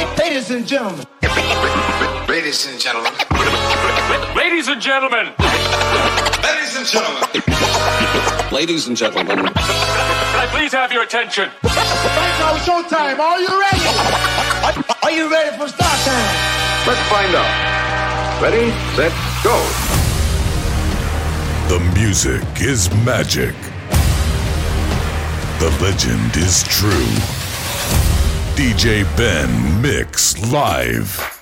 Ladies and gentlemen. Ladies and gentlemen. Ladies and gentlemen. Ladies and gentlemen. Ladies and gentlemen. Can I please have your attention? Right now, showtime. Are you ready? Are, are you ready for start time? Let's find out. Ready, set, go. The music is magic. The legend is true. DJ Benn Mix Live.